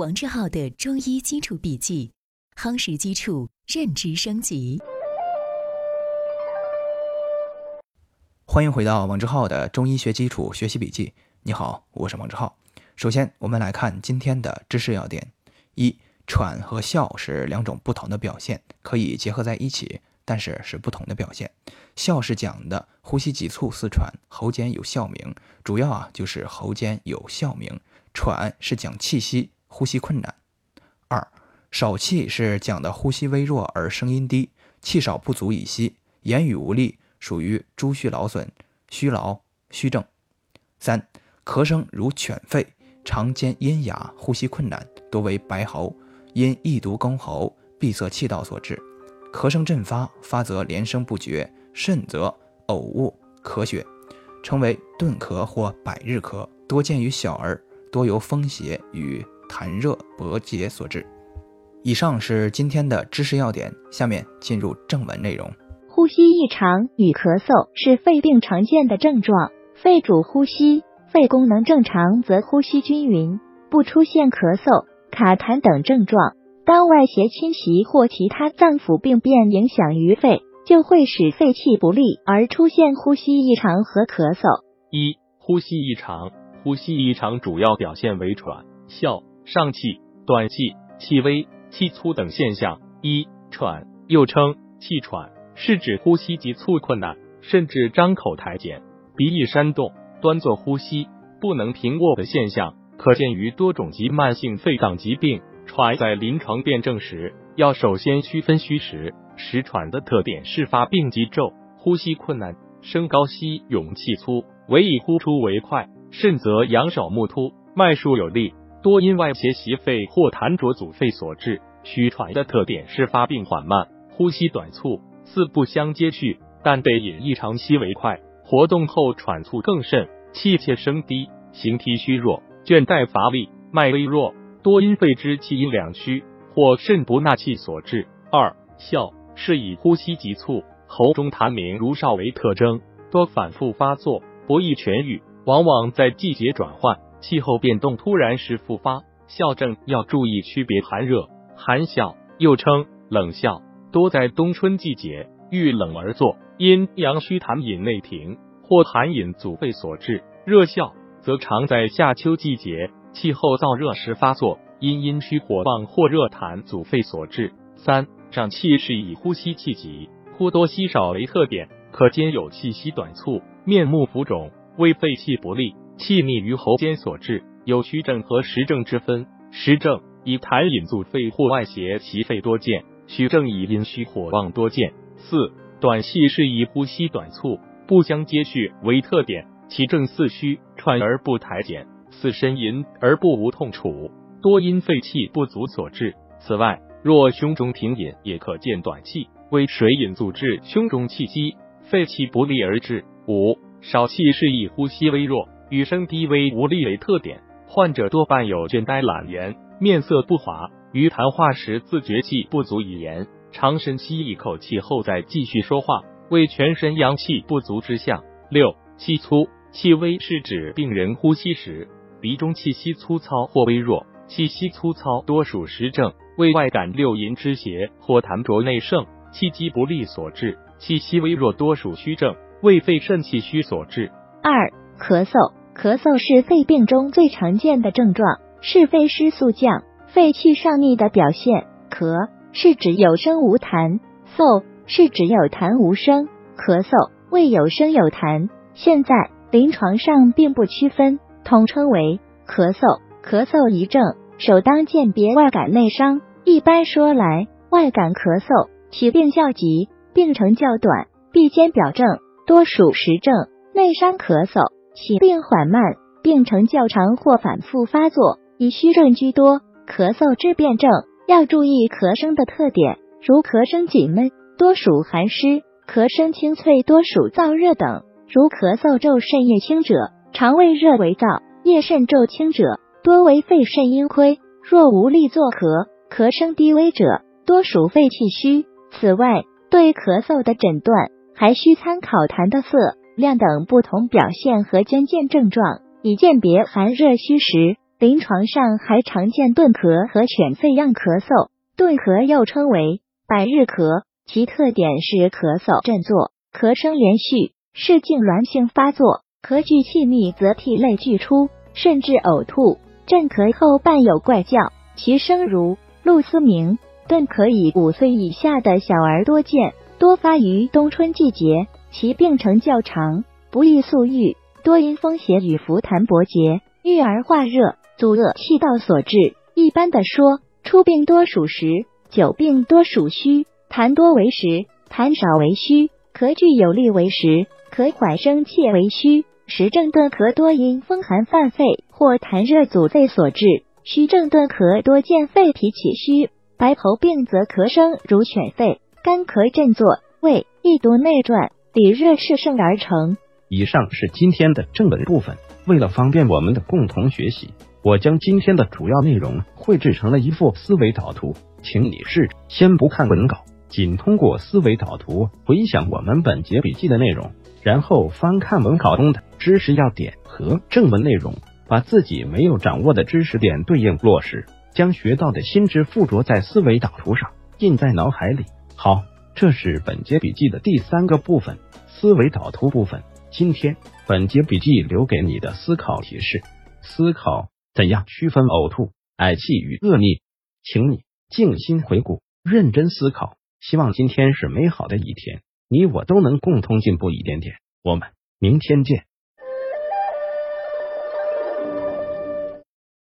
王志浩的中医基础笔记，夯实基础，认知升级。欢迎回到王志浩的中医学基础学习笔记。你好，我是王志浩。首先，我们来看今天的知识要点：一、喘和笑是两种不同的表现，可以结合在一起，但是是不同的表现。笑是讲的呼吸急促似喘，喉间有笑鸣，主要啊就是喉间有笑鸣。喘是讲气息。呼吸困难。二少气是讲的呼吸微弱而声音低，气少不足以吸，言语无力，属于诸虚劳损、虚劳虚症。三咳声如犬吠，常兼阴哑，呼吸困难，多为白喉，因易毒攻喉，闭塞气道所致。咳声阵发，发则连声不绝，甚则呕物咳血，称为顿咳或百日咳，多见于小儿，多由风邪与。痰热搏结所致。以上是今天的知识要点，下面进入正文内容。呼吸异常与咳嗽是肺病常见的症状。肺主呼吸，肺功能正常则呼吸均匀，不出现咳嗽、卡痰等症状。当外邪侵袭或其他脏腑病变影响于肺，就会使肺气不利，而出现呼吸异常和咳嗽。一、呼吸异常，呼吸异常主要表现为喘、笑。上气、短气、气微、气粗等现象。一、喘，又称气喘，是指呼吸急促困难，甚至张口抬涎、鼻翼扇动、端坐呼吸不能平卧的现象，可见于多种急慢性肺脏疾病。喘在临床辨证时，要首先区分虚实。实喘的特点是发病急骤，呼吸困难，声高息涌气粗，唯以呼出为快，甚则仰首目突，脉数有力。多因外邪袭肺或痰浊阻肺所致。虚喘的特点是发病缓慢，呼吸短促，四不相接续，但被引异常息为快，活动后喘促更甚，气切声低，形体虚弱，倦怠乏力，脉微弱，多因肺之气阴两虚或肾不纳气所致。二笑是以呼吸急促，喉中痰鸣如哨为特征，多反复发作，不易痊愈，往往在季节转换。气候变动突然时复发，笑症要注意区别寒热。寒笑又称冷笑，多在冬春季节，遇冷而作，因阳虚痰饮内停或痰饮阻肺所致。热笑则常在夏秋季节，气候燥热时发作，因阴虚火旺或热痰阻肺所致。三胀气是以呼吸气急、呼多吸少为特点，可兼有气息短促、面目浮肿，为肺气不利。气逆于喉间所致，有虚症和实症之分。实症以痰饮阻肺或外邪袭肺多见，虚症以阴虚火旺多见。四短气是以呼吸短促、不相接续为特点，其症似虚喘而不抬减，似呻吟而不无痛楚，多因肺气不足所致。此外，若胸中停饮，也可见短气，为水饮阻滞胸中气机，肺气不利而致。五少气是以呼吸微弱。语声低微无力为特点，患者多伴有倦怠懒言、面色不华，于谈话时自觉气不足以言，常深吸一口气后再继续说话，为全身阳气不足之象。六气粗、气微是指病人呼吸时鼻中气息粗糙或微弱，气息粗糙多属实症，为外感六淫之邪或痰浊内盛、气机不利所致；气息微弱多属虚症，为肺肾气虚所致。二咳嗽。咳嗽是肺病中最常见的症状，是肺湿速降、肺气上逆的表现。咳是指有声无痰，嗽是指有痰无声。咳嗽为有声有痰，现在临床上并不区分，统称为咳嗽。咳嗽一症，首当鉴别外感内伤。一般说来，外感咳嗽起病较急，病程较短，必兼表症，多属实症。内伤咳嗽。起病缓慢，病程较长或反复发作，以虚症居多。咳嗽之辨证要注意咳声的特点，如咳声紧闷，多属寒湿；咳声清脆，多属燥热等。如咳嗽骤肾液清者，肠胃热为燥；夜甚骤清者，多为肺肾阴亏。若无力作咳，咳声低微者，多属肺气虚。此外，对咳嗽的诊断还需参考痰的色。量等不同表现和关键症状，以鉴别寒热虚实。临床上还常见顿咳和犬吠样咳嗽。顿咳又称为百日咳，其特点是咳嗽振作，咳声连续，是痉挛性发作。咳具气密则涕泪俱出，甚至呕吐。振咳后伴有怪叫，其声如露丝鸣。顿咳以五岁以下的小儿多见，多发于冬春季节，其病程较长，不易速愈，多因风邪与伏痰搏结，郁而化热，阻遏气道所致。一般的说，初病多属实，久病多属虚，痰多为实，痰少为虚，咳具有力为实，咳缓声气为虚。实症的咳多因风寒犯肺或痰热阻肺所致，虚症的咳多见肺脾气虚。白喉病则咳声如犬吠，干咳振作，胃易毒内转，里热炽盛而成。以上是今天的正文部分。为了方便我们的共同学习，我将今天的主要内容绘制成了一幅思维导图，请你试着先不看文稿，仅通过思维导图回想我们本节笔记的内容。然后翻看文稿中的知识要点和正文内容，把自己没有掌握的知识点对应落实，将学到的新知附着在思维导图上，印在脑海里。好，这是本节笔记的第三个部分——思维导图部分。今天本节笔记留给你的思考提示：思考怎样区分呕吐、嗳气与恶逆，请你静心回顾，认真思考。希望今天是美好的一天。你我都能共同进步一点点，我们明天见。